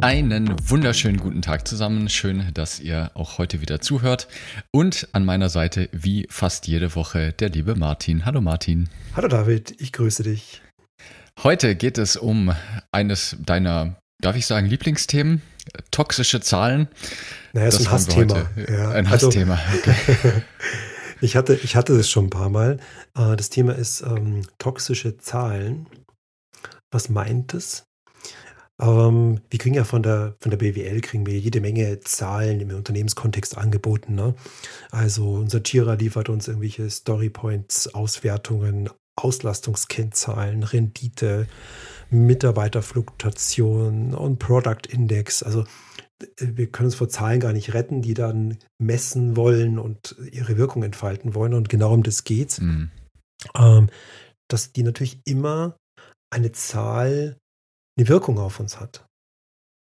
Einen wunderschönen guten Tag zusammen. Schön, dass ihr auch heute wieder zuhört. Und an meiner Seite, wie fast jede Woche, der liebe Martin. Hallo Martin. Hallo David, ich grüße dich. Heute geht es um eines deiner, darf ich sagen, Lieblingsthemen, toxische Zahlen. Naja, ist ein Hassthema. Ja. Ein also, Hassthema. Okay. ich, hatte, ich hatte das schon ein paar Mal. Äh, das Thema ist ähm, toxische Zahlen. Was meint es? Ähm, wir kriegen ja von der, von der BWL kriegen wir jede Menge Zahlen im Unternehmenskontext angeboten. Ne? Also unser Jira liefert uns irgendwelche Storypoints, Auswertungen, Auslastungskennzahlen, Rendite, Mitarbeiterfluktuation und Product Index. Also wir können uns vor Zahlen gar nicht retten, die dann messen wollen und ihre Wirkung entfalten wollen. Und genau um das geht's. Mhm. Ähm, dass die natürlich immer eine Zahl eine Wirkung auf uns hat.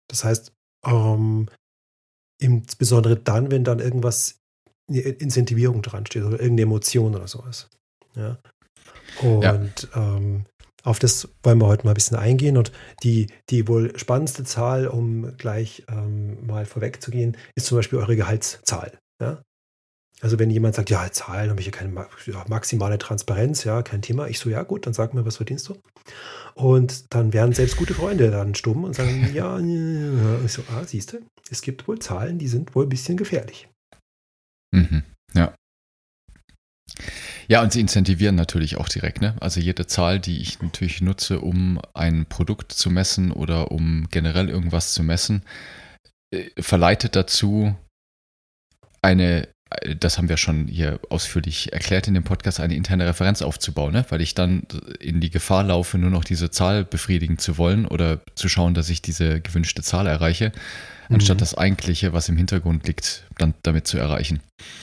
Das heißt, ähm, insbesondere dann, wenn dann irgendwas, eine Incentivierung dran steht oder irgendeine Emotion oder sowas. Ja. Und ja. Ähm, auf das wollen wir heute mal ein bisschen eingehen. Und die, die wohl spannendste Zahl, um gleich ähm, mal vorwegzugehen, ist zum Beispiel eure Gehaltszahl. Ja? Also wenn jemand sagt, ja, Zahlen habe ich ja keine maximale Transparenz, ja, kein Thema. Ich so, ja gut, dann sag mir, was verdienst du? Und dann werden selbst gute Freunde dann stumm und sagen, ja, ja. Ich so, ah, siehst du, es gibt wohl Zahlen, die sind wohl ein bisschen gefährlich. Mhm, ja. Ja, und sie incentivieren natürlich auch direkt. Ne? Also jede Zahl, die ich natürlich nutze, um ein Produkt zu messen oder um generell irgendwas zu messen, äh, verleitet dazu, eine das haben wir schon hier ausführlich erklärt in dem Podcast, eine interne Referenz aufzubauen, ne? weil ich dann in die Gefahr laufe, nur noch diese Zahl befriedigen zu wollen oder zu schauen, dass ich diese gewünschte Zahl erreiche, anstatt mhm. das Eigentliche, was im Hintergrund liegt, dann damit zu erreichen.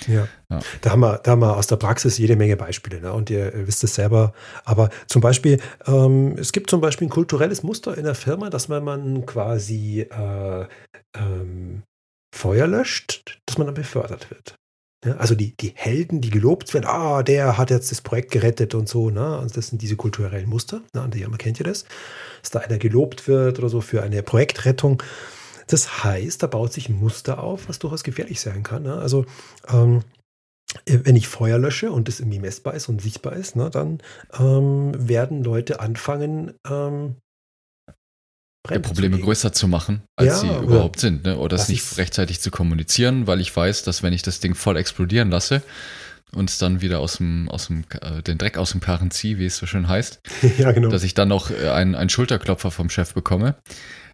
Ja, ja. Da, haben wir, da haben wir aus der Praxis jede Menge Beispiele ne? und ihr wisst es selber. Aber zum Beispiel, ähm, es gibt zum Beispiel ein kulturelles Muster in der Firma, dass man, man quasi äh, ähm, Feuer löscht, dass man dann befördert wird. Ja, also die, die Helden, die gelobt werden, ah, der hat jetzt das Projekt gerettet und so, ne? Und das sind diese kulturellen Muster, ne? man kennt ihr das, dass da einer gelobt wird oder so für eine Projektrettung. Das heißt, da baut sich ein Muster auf, was durchaus gefährlich sein kann. Ne? Also ähm, wenn ich Feuer lösche und das irgendwie messbar ist und sichtbar ist, ne, dann ähm, werden Leute anfangen, ähm, ja, Probleme größer zu machen, als ja, sie überhaupt sind, ne? oder es nicht rechtzeitig zu kommunizieren, weil ich weiß, dass wenn ich das Ding voll explodieren lasse und es dann wieder aus dem, aus dem, äh, den Dreck aus dem Karren ziehe, wie es so schön heißt, ja, genau. dass ich dann noch äh, einen, einen Schulterklopfer vom Chef bekomme,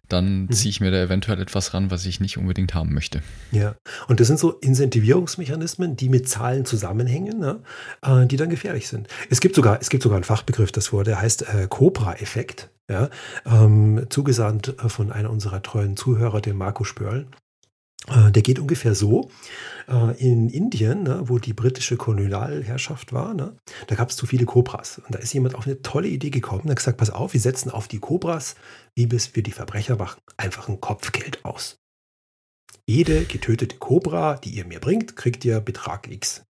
dann mhm. ziehe ich mir da eventuell etwas ran, was ich nicht unbedingt haben möchte. Ja, und das sind so Incentivierungsmechanismen, die mit Zahlen zusammenhängen, ne? äh, die dann gefährlich sind. Es gibt sogar, es gibt sogar einen Fachbegriff dafür, der heißt äh, Cobra-Effekt ja, ähm, zugesandt äh, von einer unserer treuen Zuhörer, dem Marco Spörl. Äh, der geht ungefähr so. Äh, in Indien, ne, wo die britische Kolonialherrschaft war, ne, da gab es zu viele Kobras. Und da ist jemand auf eine tolle Idee gekommen und hat gesagt, pass auf, wir setzen auf die Kobras, wie bis wir die Verbrecher machen, einfach ein Kopfgeld aus. Jede getötete Kobra, die ihr mir bringt, kriegt ihr Betrag X.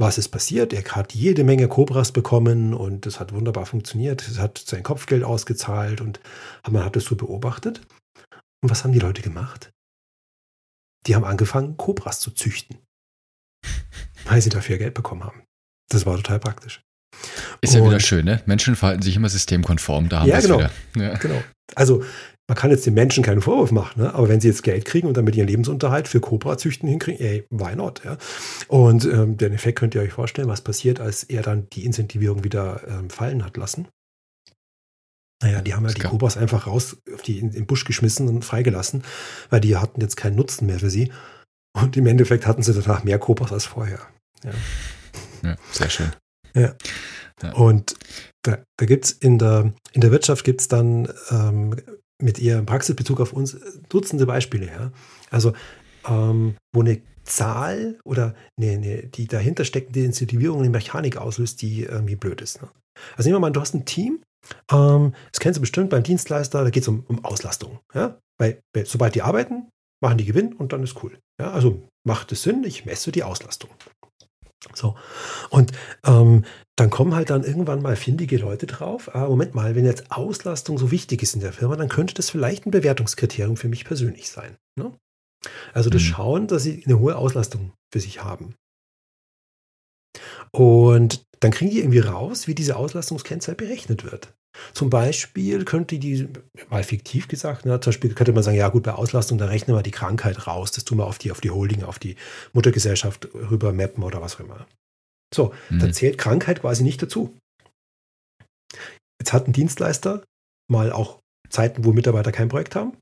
Was ist passiert? Er hat jede Menge Cobras bekommen und das hat wunderbar funktioniert. Er hat sein Kopfgeld ausgezahlt und man hat es so beobachtet. Und was haben die Leute gemacht? Die haben angefangen, Cobras zu züchten, weil sie dafür Geld bekommen haben. Das war total praktisch. Ist und, ja wieder schön, ne? Menschen verhalten sich immer systemkonform, da haben ja, wir es genau, wieder. Ja. Genau. Also man kann jetzt den Menschen keinen Vorwurf machen, ne? aber wenn sie jetzt Geld kriegen und damit ihren Lebensunterhalt für Cobra-Züchten hinkriegen, ey, why not? Ja? Und ähm, den Effekt könnt ihr euch vorstellen, was passiert, als er dann die Incentivierung wieder ähm, fallen hat lassen. Naja, die haben ja die Cobras einfach raus auf die, in den Busch geschmissen und freigelassen, weil die hatten jetzt keinen Nutzen mehr für sie. Und im Endeffekt hatten sie danach mehr Cobras als vorher. Ja, ja sehr schön. Ja. Ja. Und da, da gibt es in der, in der Wirtschaft gibt es dann ähm, mit ihrem Praxisbezug auf uns Dutzende Beispiele. Ja? Also ähm, wo eine Zahl oder eine, eine, die dahinter steckende Incentivierung eine Mechanik auslöst, die irgendwie blöd ist. Ne? Also nehmen wir mal, du hast ein Team, ähm, das kennst du bestimmt beim Dienstleister, da geht es um, um Auslastung. Ja? Weil, sobald die arbeiten, machen die Gewinn und dann ist cool. Ja? Also macht es Sinn, ich messe die Auslastung. So. Und ähm, dann kommen halt dann irgendwann mal findige Leute drauf. Ah, Moment mal, wenn jetzt Auslastung so wichtig ist in der Firma, dann könnte das vielleicht ein Bewertungskriterium für mich persönlich sein. Ne? Also das mhm. Schauen, dass sie eine hohe Auslastung für sich haben. Und dann kriegen die irgendwie raus, wie diese Auslastungskennzahl berechnet wird. Zum Beispiel könnte die, mal fiktiv gesagt, ne, zum Beispiel könnte man sagen, ja gut, bei Auslastung, da rechnen wir die Krankheit raus, das tun wir auf die, auf die Holding, auf die Muttergesellschaft rüber mappen oder was auch immer. So, mhm. dann zählt Krankheit quasi nicht dazu. Jetzt hat ein Dienstleister mal auch Zeiten, wo Mitarbeiter kein Projekt haben.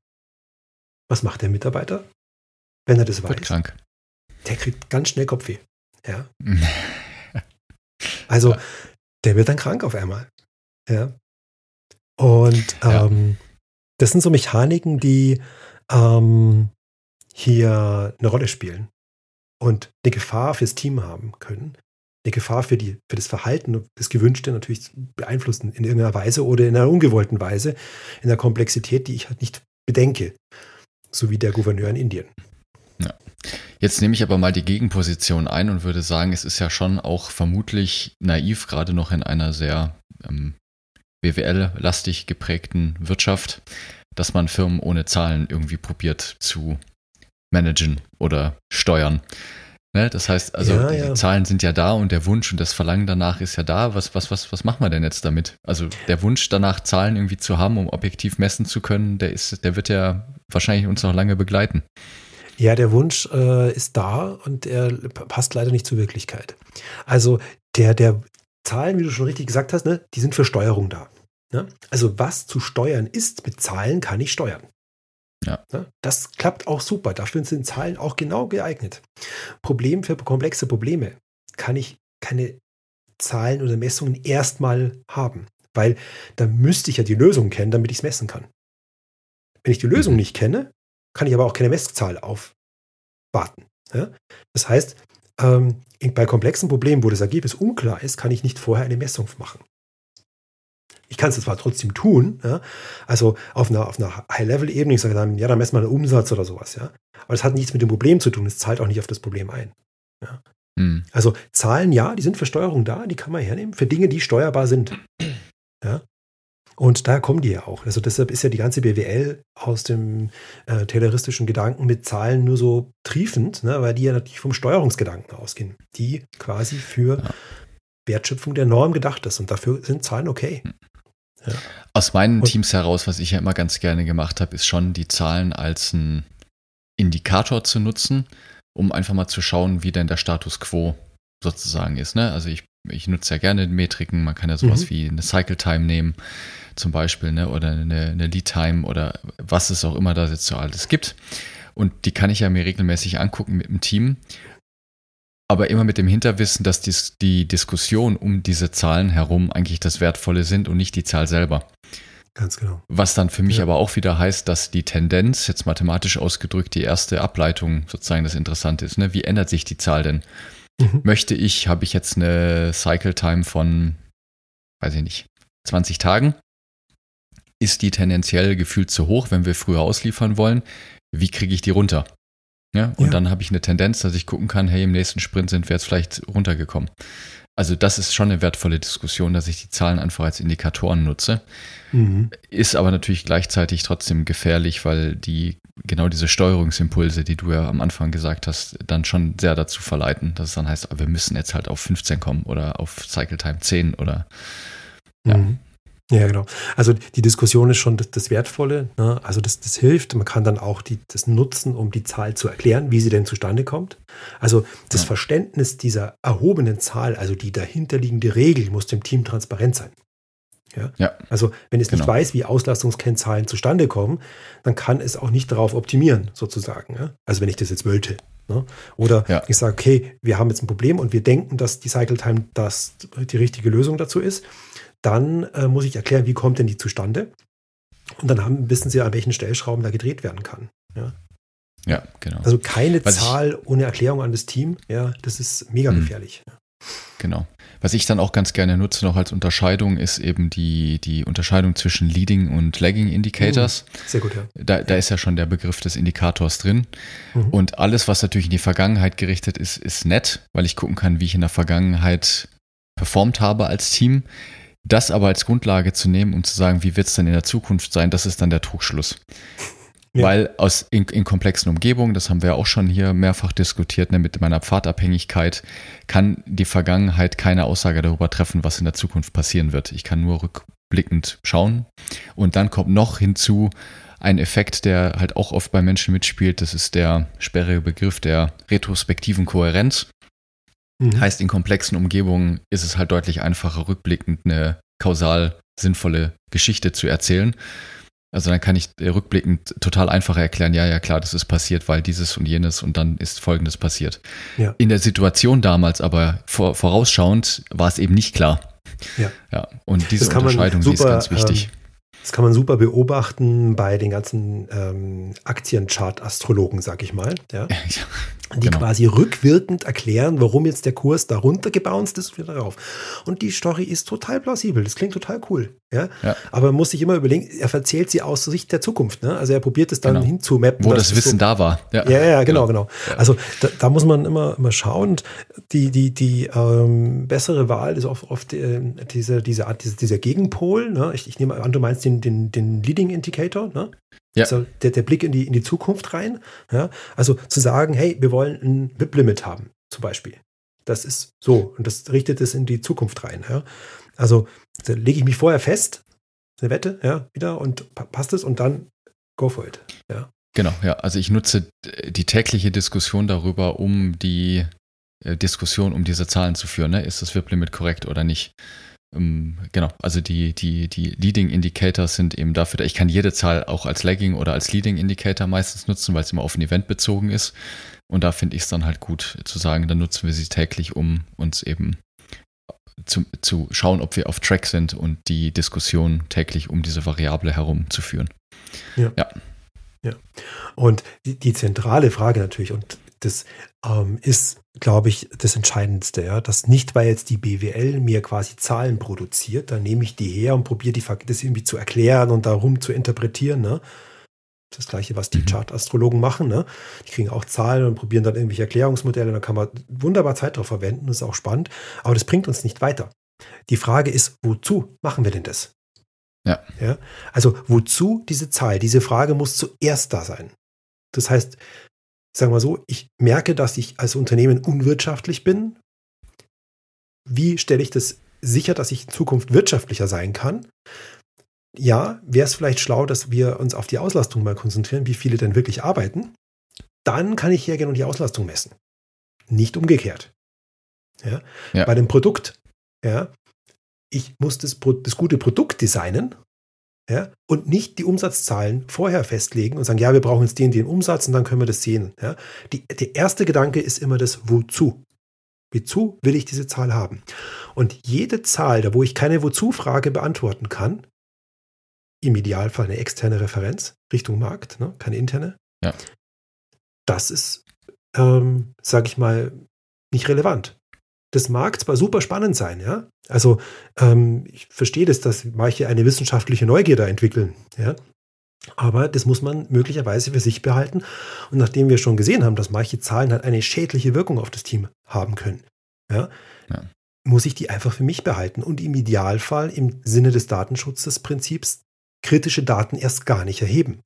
Was macht der Mitarbeiter, wenn er das Wird weiß? krank. Der kriegt ganz schnell Kopfweh. Ja. also, der wird dann krank auf einmal. Ja. Und ähm, ja. das sind so Mechaniken, die ähm, hier eine Rolle spielen und eine Gefahr fürs Team haben können. Eine Gefahr für, die, für das Verhalten, das Gewünschte natürlich beeinflussen in irgendeiner Weise oder in einer ungewollten Weise, in der Komplexität, die ich halt nicht bedenke. So wie der Gouverneur in Indien. Ja. Jetzt nehme ich aber mal die Gegenposition ein und würde sagen, es ist ja schon auch vermutlich naiv, gerade noch in einer sehr ähm, BWL-lastig geprägten Wirtschaft, dass man Firmen ohne Zahlen irgendwie probiert zu managen oder steuern. Ne? Das heißt, also ja, die ja. Zahlen sind ja da und der Wunsch und das Verlangen danach ist ja da. Was, was, was, was machen wir denn jetzt damit? Also der Wunsch danach, Zahlen irgendwie zu haben, um objektiv messen zu können, der ist, der wird ja wahrscheinlich uns noch lange begleiten. Ja, der Wunsch äh, ist da und er passt leider nicht zur Wirklichkeit. Also der, der, Zahlen, wie du schon richtig gesagt hast, ne, die sind für Steuerung da. Ne? Also was zu steuern ist, mit Zahlen kann ich steuern. Ja. Ne? Das klappt auch super. Dafür sind Zahlen auch genau geeignet. Problem für komplexe Probleme kann ich keine Zahlen oder Messungen erstmal haben, weil da müsste ich ja die Lösung kennen, damit ich es messen kann. Wenn ich die Lösung mhm. nicht kenne, kann ich aber auch keine Messzahl aufwarten. Ja? Das heißt, ähm, bei komplexen Problemen, wo das Ergebnis unklar ist, kann ich nicht vorher eine Messung machen. Ich kann es zwar trotzdem tun, ja, also auf einer, auf einer High-Level-Ebene, ich sage dann, ja, dann messen wir einen Umsatz oder sowas, ja. Aber das hat nichts mit dem Problem zu tun, es zahlt auch nicht auf das Problem ein. Ja. Hm. Also Zahlen, ja, die sind für Steuerung da, die kann man hernehmen, für Dinge, die steuerbar sind. Ja. Und da kommen die ja auch. Also deshalb ist ja die ganze BWL aus dem äh, tayloristischen Gedanken mit Zahlen nur so triefend, ne, weil die ja natürlich vom Steuerungsgedanken ausgehen, die quasi für ja. Wertschöpfung der Norm gedacht ist. Und dafür sind Zahlen okay. Ja. Aus meinen Und, Teams heraus, was ich ja immer ganz gerne gemacht habe, ist schon die Zahlen als ein Indikator zu nutzen, um einfach mal zu schauen, wie denn der Status quo sozusagen ist. Ne? Also ich, ich nutze ja gerne Metriken, man kann ja sowas mhm. wie eine Cycle Time nehmen zum Beispiel, ne? oder eine, eine Lead Time oder was es auch immer da jetzt so alles gibt. Und die kann ich ja mir regelmäßig angucken mit dem Team. Aber immer mit dem Hinterwissen, dass dies, die Diskussion um diese Zahlen herum eigentlich das Wertvolle sind und nicht die Zahl selber. Ganz genau. Was dann für mich ja. aber auch wieder heißt, dass die Tendenz, jetzt mathematisch ausgedrückt, die erste Ableitung sozusagen das Interessante ist. Ne? Wie ändert sich die Zahl denn? Mhm. Möchte ich, habe ich jetzt eine Cycle Time von, weiß ich nicht, 20 Tagen? ist die tendenziell gefühlt zu hoch, wenn wir früher ausliefern wollen. Wie kriege ich die runter? Ja, und ja. dann habe ich eine Tendenz, dass ich gucken kann, hey, im nächsten Sprint sind wir jetzt vielleicht runtergekommen. Also das ist schon eine wertvolle Diskussion, dass ich die Zahlen einfach als Indikatoren nutze. Mhm. Ist aber natürlich gleichzeitig trotzdem gefährlich, weil die genau diese Steuerungsimpulse, die du ja am Anfang gesagt hast, dann schon sehr dazu verleiten, dass es dann heißt, wir müssen jetzt halt auf 15 kommen oder auf Cycle Time 10 oder ja. Mhm. Ja, genau. Also die Diskussion ist schon das, das Wertvolle. Ne? Also das, das hilft. Man kann dann auch die, das nutzen, um die Zahl zu erklären, wie sie denn zustande kommt. Also das ja. Verständnis dieser erhobenen Zahl, also die dahinterliegende Regel, muss dem Team transparent sein. Ja? ja. Also wenn es genau. nicht weiß, wie Auslastungskennzahlen zustande kommen, dann kann es auch nicht darauf optimieren, sozusagen. Ja? Also wenn ich das jetzt wollte. Ne? Oder ja. ich sage, okay, wir haben jetzt ein Problem und wir denken, dass die Cycle Time das die richtige Lösung dazu ist. Dann äh, muss ich erklären, wie kommt denn die zustande? Und dann haben, wissen sie, an welchen Stellschrauben da gedreht werden kann. Ja, ja genau. Also keine Was Zahl ohne Erklärung an das Team. Ja, das ist mega hm. gefährlich. Genau. Was ich dann auch ganz gerne nutze noch als Unterscheidung ist eben die, die Unterscheidung zwischen Leading und Lagging Indicators. Mhm. Sehr gut, ja. Da, da ist ja schon der Begriff des Indikators drin. Mhm. Und alles, was natürlich in die Vergangenheit gerichtet ist, ist nett, weil ich gucken kann, wie ich in der Vergangenheit performt habe als Team. Das aber als Grundlage zu nehmen, um zu sagen, wie wird es dann in der Zukunft sein, das ist dann der Trugschluss. Ja. Weil aus in, in, komplexen Umgebungen, das haben wir auch schon hier mehrfach diskutiert, ne, mit meiner Pfadabhängigkeit, kann die Vergangenheit keine Aussage darüber treffen, was in der Zukunft passieren wird. Ich kann nur rückblickend schauen. Und dann kommt noch hinzu ein Effekt, der halt auch oft bei Menschen mitspielt. Das ist der sperrige Begriff der retrospektiven Kohärenz. Mhm. Heißt, in komplexen Umgebungen ist es halt deutlich einfacher, rückblickend eine kausal sinnvolle Geschichte zu erzählen. Also dann kann ich rückblickend total einfach erklären, ja, ja, klar, das ist passiert, weil dieses und jenes und dann ist Folgendes passiert. Ja. In der Situation damals aber vor, vorausschauend war es eben nicht klar. Ja. ja und diese Unterscheidung, super, die ist ganz wichtig. Das kann man super beobachten bei den ganzen ähm, Aktienchart-Astrologen, sag ich mal. Ja. die genau. quasi rückwirkend erklären, warum jetzt der Kurs da runtergebounced ist und wieder rauf. Und die Story ist total plausibel. Das klingt total cool. Ja? ja. Aber man muss sich immer überlegen, er erzählt sie aus Sicht der Zukunft. Ne? Also er probiert es dann genau. hinzumappen. Wo das Wissen so, da war. Ja, ja, ja genau, genau. genau. Also da, da, muss man immer, immer schauen. Die, die, die ähm, bessere Wahl ist oft, oft äh, diese, diese Art, diese, dieser Gegenpol. Ne? Ich, ich nehme an, du meinst den, den, den Leading Indicator. Ne? Ja. Also der, der Blick in die, in die Zukunft rein. Ja? Also zu sagen, hey, wir wollen ein WIP-Limit haben, zum Beispiel. Das ist so und das richtet es in die Zukunft rein. Ja? Also lege ich mich vorher fest, eine Wette, ja, wieder und passt es und dann go for it. Ja. Genau, ja. Also ich nutze die tägliche Diskussion darüber, um die äh, Diskussion um diese Zahlen zu führen. Ne? Ist das WIP-Limit korrekt oder nicht? Ähm, genau, also die, die, die Leading Indicators sind eben dafür, ich kann jede Zahl auch als Lagging oder als Leading Indicator meistens nutzen, weil es immer auf ein Event bezogen ist. Und da finde ich es dann halt gut zu sagen, dann nutzen wir sie täglich, um uns eben zu, zu schauen, ob wir auf Track sind und die Diskussion täglich um diese Variable herum zu führen. Ja. ja. ja. Und die, die zentrale Frage natürlich, und das ähm, ist, glaube ich, das Entscheidendste, ja, dass nicht, weil jetzt die BWL mir quasi Zahlen produziert, dann nehme ich die her und probiere die das irgendwie zu erklären und darum zu interpretieren, ne? Das gleiche, was die mhm. Chart-Astrologen machen, ne? Die kriegen auch Zahlen und probieren dann irgendwelche Erklärungsmodelle, da kann man wunderbar Zeit drauf verwenden, das ist auch spannend, aber das bringt uns nicht weiter. Die Frage ist, wozu machen wir denn das? Ja. ja. Also, wozu diese Zahl? Diese Frage muss zuerst da sein. Das heißt, sagen wir so, ich merke, dass ich als Unternehmen unwirtschaftlich bin. Wie stelle ich das sicher, dass ich in Zukunft wirtschaftlicher sein kann? Ja, wäre es vielleicht schlau, dass wir uns auf die Auslastung mal konzentrieren, wie viele denn wirklich arbeiten. Dann kann ich hergehen und die Auslastung messen. Nicht umgekehrt. Ja? ja. Bei dem Produkt, ja, ich muss das, das gute Produkt designen ja, und nicht die Umsatzzahlen vorher festlegen und sagen, ja, wir brauchen jetzt den, den Umsatz und dann können wir das sehen. Ja. Die, der erste Gedanke ist immer das Wozu. Wozu will ich diese Zahl haben? Und jede Zahl, da wo ich keine Wozu-Frage beantworten kann, im Idealfall eine externe Referenz Richtung Markt, ne, keine interne, ja. das ist, ähm, sage ich mal, nicht relevant das mag zwar super spannend sein, ja. Also ähm, ich verstehe das, dass manche eine wissenschaftliche Neugier entwickeln, ja. Aber das muss man möglicherweise für sich behalten. Und nachdem wir schon gesehen haben, dass manche Zahlen halt eine schädliche Wirkung auf das Team haben können, ja, ja. muss ich die einfach für mich behalten und im Idealfall im Sinne des Datenschutzprinzips kritische Daten erst gar nicht erheben.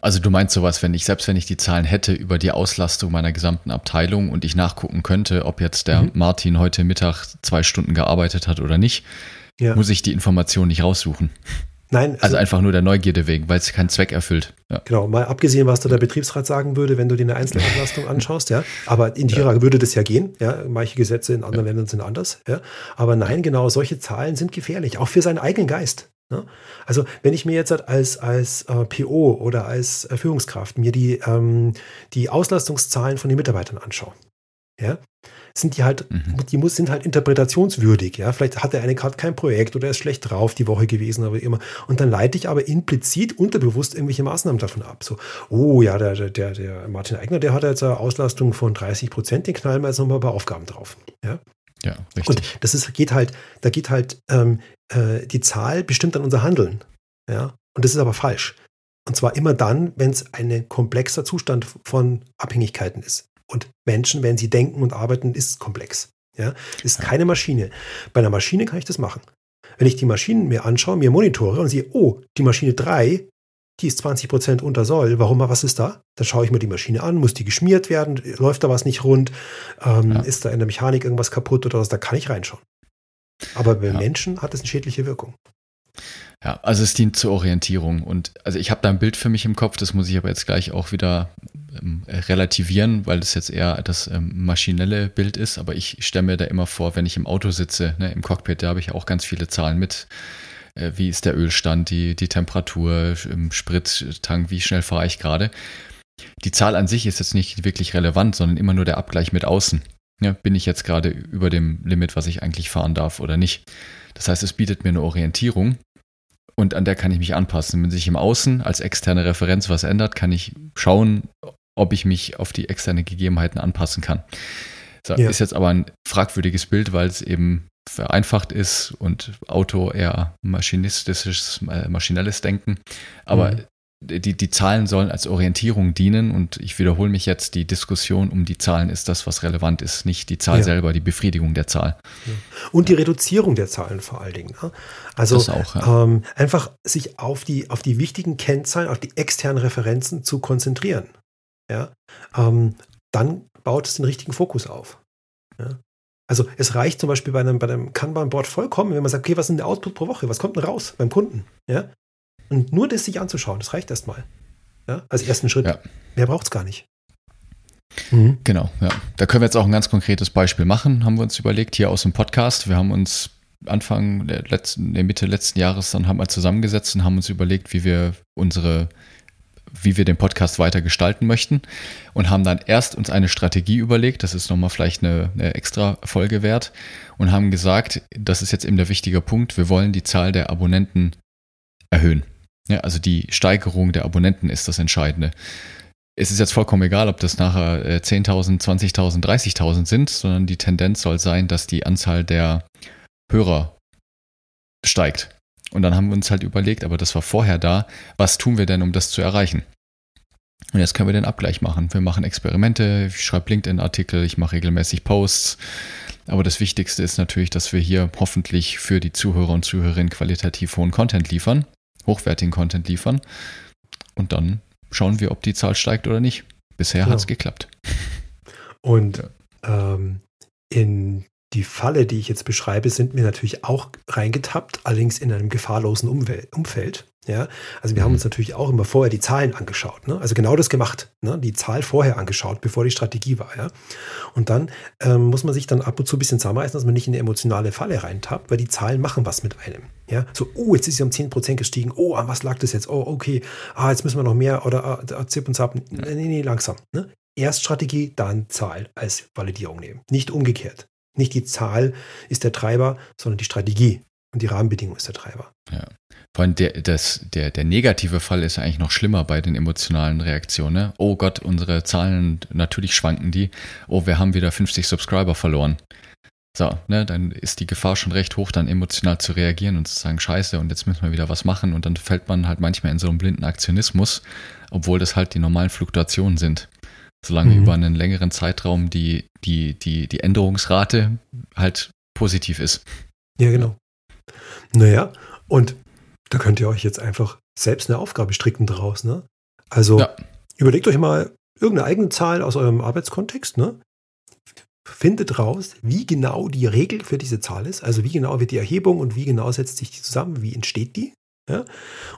Also du meinst sowas, wenn ich, selbst wenn ich die Zahlen hätte über die Auslastung meiner gesamten Abteilung und ich nachgucken könnte, ob jetzt der mhm. Martin heute Mittag zwei Stunden gearbeitet hat oder nicht, ja. muss ich die Information nicht raussuchen. Nein. Also, also, einfach nur der Neugierde wegen, weil es keinen Zweck erfüllt. Ja. Genau, mal abgesehen, was da der Betriebsrat sagen würde, wenn du dir eine Einzelauslastung anschaust, ja. Aber in China ja. würde das ja gehen, ja. Manche Gesetze in anderen. Ländern sind anders, ja. Aber nein, genau, solche Zahlen sind gefährlich, auch für seinen eigenen Geist. Ne? Also wenn ich mir jetzt als, als äh, PO oder als äh, Führungskraft mir die, ähm, die Auslastungszahlen von den Mitarbeitern anschaue, ja, sind die halt, mhm. die muss, sind halt interpretationswürdig. Ja? Vielleicht hat der eine gerade kein Projekt oder er ist schlecht drauf die Woche gewesen, aber immer. Und dann leite ich aber implizit, unterbewusst irgendwelche Maßnahmen davon ab. So, oh ja, der, der, der Martin Eigner, der hat jetzt eine Auslastung von 30 Prozent, den knallen wir jetzt nochmal ein paar Aufgaben drauf. Ja, ja richtig. Und das ist, geht halt, da geht halt, ähm, äh, die Zahl bestimmt dann unser Handeln. Ja, und das ist aber falsch. Und zwar immer dann, wenn es ein komplexer Zustand von Abhängigkeiten ist. Und Menschen, wenn sie denken und arbeiten, ist komplex. Ja, ist keine Maschine. Bei einer Maschine kann ich das machen. Wenn ich die Maschinen mir anschaue, mir monitore und sehe, oh, die Maschine 3, die ist 20 Prozent unter Soll. Warum, was ist da? Dann schaue ich mir die Maschine an, muss die geschmiert werden, läuft da was nicht rund, ähm, ja. ist da in der Mechanik irgendwas kaputt oder was, da kann ich reinschauen. Aber bei ja. Menschen hat es eine schädliche Wirkung. Ja, also es dient zur Orientierung und also ich habe da ein Bild für mich im Kopf, das muss ich aber jetzt gleich auch wieder ähm, relativieren, weil das jetzt eher das ähm, maschinelle Bild ist, aber ich stelle mir da immer vor, wenn ich im Auto sitze, ne, im Cockpit, da habe ich auch ganz viele Zahlen mit. Äh, wie ist der Ölstand, die, die Temperatur im Sprittank, wie schnell fahre ich gerade. Die Zahl an sich ist jetzt nicht wirklich relevant, sondern immer nur der Abgleich mit außen. Ja, bin ich jetzt gerade über dem Limit, was ich eigentlich fahren darf oder nicht. Das heißt, es bietet mir eine Orientierung und an der kann ich mich anpassen. Wenn sich im Außen als externe Referenz was ändert, kann ich schauen, ob ich mich auf die externe Gegebenheiten anpassen kann. So, ja. Ist jetzt aber ein fragwürdiges Bild, weil es eben vereinfacht ist und Auto eher maschinistisches, äh, maschinelles Denken. Aber mhm die, die Zahlen sollen als Orientierung dienen und ich wiederhole mich jetzt, die Diskussion um die Zahlen ist das, was relevant ist, nicht die Zahl ja. selber, die Befriedigung der Zahl. Ja. Und die Reduzierung der Zahlen vor allen Dingen. Ne? Also auch, ja. ähm, einfach sich auf die, auf die wichtigen Kennzahlen, auf die externen Referenzen zu konzentrieren. Ja? Ähm, dann baut es den richtigen Fokus auf. Ja? Also es reicht zum Beispiel bei einem, bei einem Kanban-Board vollkommen, wenn man sagt, okay, was ist denn der Output pro Woche? Was kommt denn raus beim Kunden? Ja? Und nur das sich anzuschauen, das reicht erstmal. Ja, als ersten Schritt. Ja. Mehr braucht es gar nicht. Mhm. Genau, ja. Da können wir jetzt auch ein ganz konkretes Beispiel machen, haben wir uns überlegt, hier aus dem Podcast. Wir haben uns Anfang der letzten, der Mitte letzten Jahres dann haben wir zusammengesetzt und haben uns überlegt, wie wir unsere, wie wir den Podcast weiter gestalten möchten und haben dann erst uns eine Strategie überlegt, das ist nochmal vielleicht eine, eine extra Folge wert und haben gesagt, das ist jetzt eben der wichtige Punkt, wir wollen die Zahl der Abonnenten erhöhen. Ja, also die Steigerung der Abonnenten ist das Entscheidende. Es ist jetzt vollkommen egal, ob das nachher 10.000, 20.000, 30.000 sind, sondern die Tendenz soll sein, dass die Anzahl der Hörer steigt. Und dann haben wir uns halt überlegt, aber das war vorher da, was tun wir denn, um das zu erreichen? Und jetzt können wir den Abgleich machen. Wir machen Experimente, ich schreibe LinkedIn-Artikel, ich mache regelmäßig Posts. Aber das Wichtigste ist natürlich, dass wir hier hoffentlich für die Zuhörer und Zuhörerinnen qualitativ hohen Content liefern hochwertigen Content liefern. Und dann schauen wir, ob die Zahl steigt oder nicht. Bisher genau. hat es geklappt. Und ähm, in die Falle, die ich jetzt beschreibe, sind mir natürlich auch reingetappt, allerdings in einem gefahrlosen Umfeld. Ja, also wir haben mhm. uns natürlich auch immer vorher die Zahlen angeschaut, ne? also genau das gemacht, ne? die Zahl vorher angeschaut, bevor die Strategie war. Ja? Und dann ähm, muss man sich dann ab und zu ein bisschen zusammenreißen, dass man nicht in eine emotionale Falle reintappt, weil die Zahlen machen was mit einem. Ja, so, oh, jetzt ist sie um 10% gestiegen, oh, an was lag das jetzt? Oh, okay, ah, jetzt müssen wir noch mehr oder ah, zip und zap. Nee, nee, langsam. Ne? Erst Strategie, dann Zahl als Validierung nehmen. Nicht umgekehrt. Nicht die Zahl ist der Treiber, sondern die Strategie und die Rahmenbedingung ist der Treiber. Ja. Vor allem der, das, der, der negative Fall ist eigentlich noch schlimmer bei den emotionalen Reaktionen. Ne? Oh Gott, unsere Zahlen, natürlich schwanken die. Oh, wir haben wieder 50 Subscriber verloren. So, ne, dann ist die Gefahr schon recht hoch, dann emotional zu reagieren und zu sagen, scheiße, und jetzt müssen wir wieder was machen. Und dann fällt man halt manchmal in so einen blinden Aktionismus, obwohl das halt die normalen Fluktuationen sind. Solange mhm. über einen längeren Zeitraum die, die, die, die Änderungsrate halt positiv ist. Ja, genau. Naja, und da könnt ihr euch jetzt einfach selbst eine Aufgabe stricken draus. Ne? Also ja. überlegt euch mal irgendeine eigene Zahl aus eurem Arbeitskontext. Ne? Findet raus, wie genau die Regel für diese Zahl ist. Also wie genau wird die Erhebung und wie genau setzt sich die zusammen, wie entsteht die. Ja?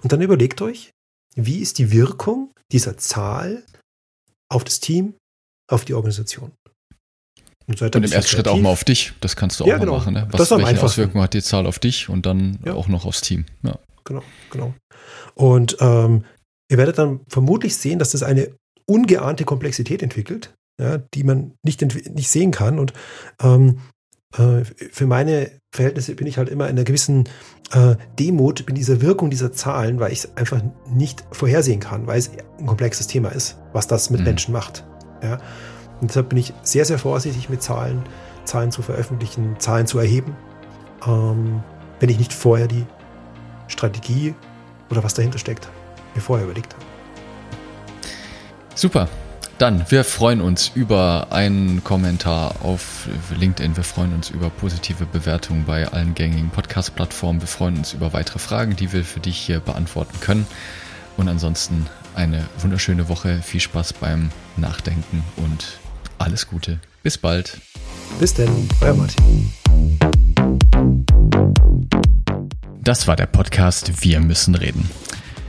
Und dann überlegt euch, wie ist die Wirkung dieser Zahl auf das Team, auf die Organisation. Und, und im ersten Schritt auch mal auf dich. Das kannst du auch ja, mal genau. machen. Ne? Was, das welche Auswirkungen hat die Zahl auf dich und dann ja. auch noch aufs Team. Ja. genau, genau. Und ähm, ihr werdet dann vermutlich sehen, dass das eine ungeahnte Komplexität entwickelt, ja, die man nicht, nicht sehen kann. Und ähm, äh, für meine Verhältnisse bin ich halt immer in einer gewissen äh, Demut in dieser Wirkung dieser Zahlen, weil ich es einfach nicht vorhersehen kann, weil es ein komplexes Thema ist, was das mit mhm. Menschen macht. Ja? Und deshalb bin ich sehr, sehr vorsichtig mit Zahlen, Zahlen zu veröffentlichen, Zahlen zu erheben, ähm, wenn ich nicht vorher die Strategie oder was dahinter steckt, mir vorher überlegt habe. Super. Dann, wir freuen uns über einen Kommentar auf LinkedIn. Wir freuen uns über positive Bewertungen bei allen gängigen Podcast-Plattformen. Wir freuen uns über weitere Fragen, die wir für dich hier beantworten können. Und ansonsten eine wunderschöne Woche. Viel Spaß beim Nachdenken und alles Gute. Bis bald. Bis denn, euer Martin. Das war der Podcast Wir müssen reden.